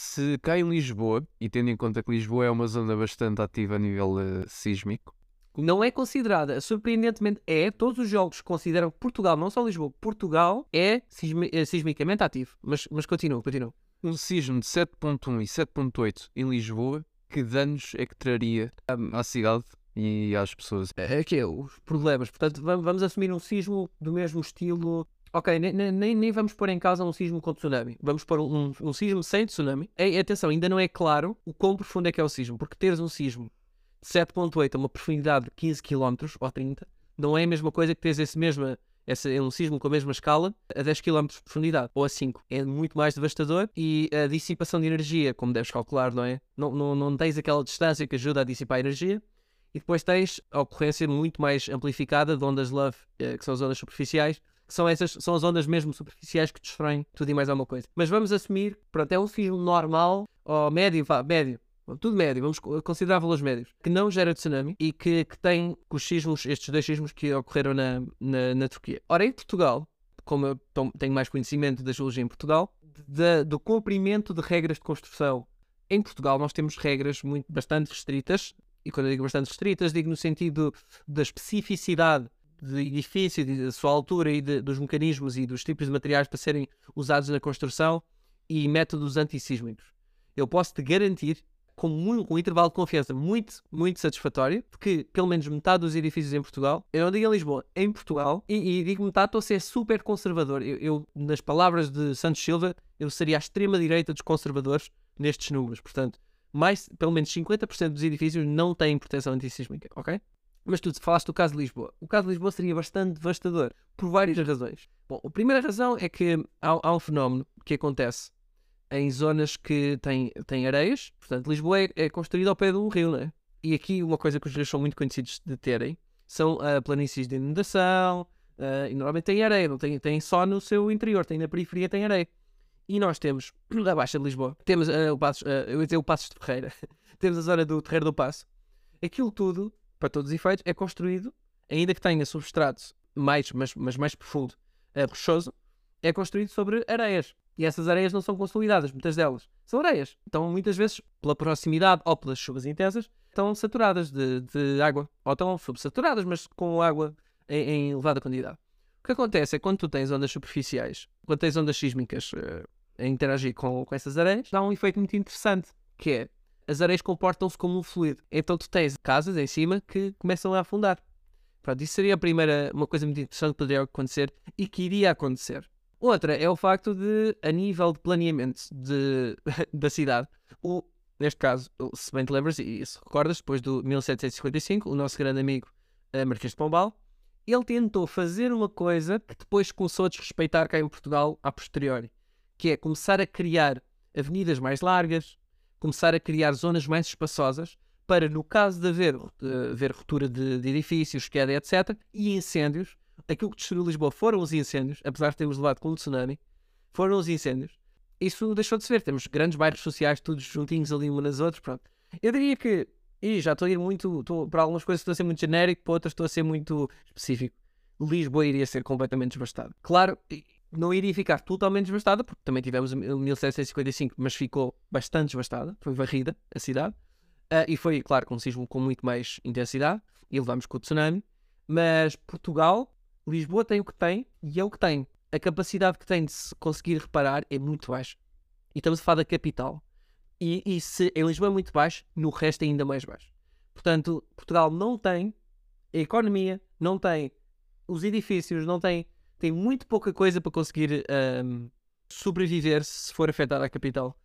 se cai em Lisboa, e tendo em conta que Lisboa é uma zona bastante ativa a nível uh, sísmico, não é considerada, surpreendentemente é, todos os jogos consideram Portugal, não só Lisboa, Portugal é sismi é sismicamente ativo. Mas, mas continua, continua. Um sismo de 7.1 e 7.8 em Lisboa, que danos é que traria à cidade e às pessoas? É, é que é, os problemas. Portanto, vamos assumir um sismo do mesmo estilo Ok, nem, nem, nem, vamos pôr em causa um sismo com tsunami. Vamos pôr um, um sismo sem tsunami. E, atenção, ainda não é claro o quão profundo é que é o sismo, porque teres um sismo de 7.8 a uma profundidade de 15 km ou 30 não é a mesma coisa que teres esse mesmo, esse, um sismo com a mesma escala a 10 km de profundidade ou a 5. É muito mais devastador e a dissipação de energia, como deves calcular, não é? Não, não, não tens aquela distância que ajuda a dissipar a energia. E depois tens a ocorrência muito mais amplificada de ondas love, eh, que são as ondas superficiais, que são essas, são as ondas mesmo superficiais que destroem tudo e mais alguma coisa. Mas vamos assumir, pronto, é um sismo normal, ou médio, vá, médio, tudo médio, vamos considerar valores médios, que não gera tsunami e que, que tem os sismos, estes dois sismos que ocorreram na, na, na Turquia. Ora, em Portugal, como eu tenho mais conhecimento da geologia em Portugal, de, do cumprimento de regras de construção. Em Portugal nós temos regras muito, bastante restritas, e quando eu digo bastante restritas, digo no sentido da especificidade de edifício, da sua altura e de, dos mecanismos e dos tipos de materiais para serem usados na construção e métodos antissísmicos. Eu posso te garantir, com um, intervalo de confiança muito, muito satisfatório, que pelo menos metade dos edifícios em Portugal, eu não digo em Lisboa, em Portugal, e, e digo metade, estou a ser super conservador. Eu, eu, nas palavras de Santos Silva, eu seria a extrema-direita dos conservadores nestes números. Portanto, mais, pelo menos 50% dos edifícios não têm proteção antissísmica, ok? Mas tu falaste do caso de Lisboa. O caso de Lisboa seria bastante devastador, por várias razões. Bom, a primeira razão é que há, há um fenómeno que acontece em zonas que têm, têm areias. Portanto, Lisboa é, é construída ao pé de um rio, não é? E aqui uma coisa que os rios são muito conhecidos de terem são uh, planícies de inundação, uh, e normalmente tem areia, não tem, só no seu interior, tem na periferia, tem areia. E nós temos, da Baixa de Lisboa, temos uh, o Passos, uh, eu ia dizer o Passos de Ferreira, temos a zona do Terreiro do Passo. Aquilo tudo para todos os efeitos, é construído, ainda que tenha substrato mais, mas, mas mais profundo, é, rochoso, é construído sobre areias. E essas areias não são consolidadas, muitas delas. São areias. Então, muitas vezes, pela proximidade ou pelas chuvas intensas, estão saturadas de, de água. Ou estão subsaturadas, mas com água em, em, elevada quantidade. O que acontece é quando tu tens ondas superficiais, quando tens ondas sísmicas uh, a interagir com, com essas areias, dá um efeito muito interessante, que é as areias comportam-se como um fluido. Então tu tens casas em cima que começam a afundar. Pronto, isso seria a primeira, uma coisa muito interessante que poderia acontecer e que iria acontecer. Outra é o facto de, a nível de planeamento de, da cidade, o, neste caso, se bem te lembras e se recordas, depois do 1755, o nosso grande amigo uh, Marquês de Pombal, ele tentou fazer uma coisa que depois começou a desrespeitar cá em Portugal a posteriori, que é começar a criar avenidas mais largas, começar a criar zonas mais espaçosas para, no caso de haver, uh, haver ruptura de, de, edifícios, queda, etc., e incêndios, aquilo que destruiu Lisboa foram os incêndios, apesar de termos levado com o tsunami, foram os incêndios. Isso deixou de se ver. Temos grandes bairros sociais, todos juntinhos ali uns nas outras. Pronto. Eu diria que, e já estou a ir muito, estou, para algumas coisas estou a ser muito genérico, para outras estou a ser muito específico. Lisboa iria ser completamente devastado. Claro, não iria ficar totalmente devastada, porque também tivemos 1755, mas ficou bastante devastada, foi varrida a cidade, uh, e foi, claro, com um sismo com muito mais intensidade, e levamos com o tsunami, mas Portugal, Lisboa tem o que tem, e é o que tem. A capacidade que tem de se conseguir reparar é muito baixa. E estamos a falar da capital. E, e se em Lisboa é muito baixo, no resto é ainda mais baixo. Portanto, Portugal não tem a economia, não tem os edifícios, não tem tem muito pouca coisa para conseguir um, sobreviver se for afetada a capital.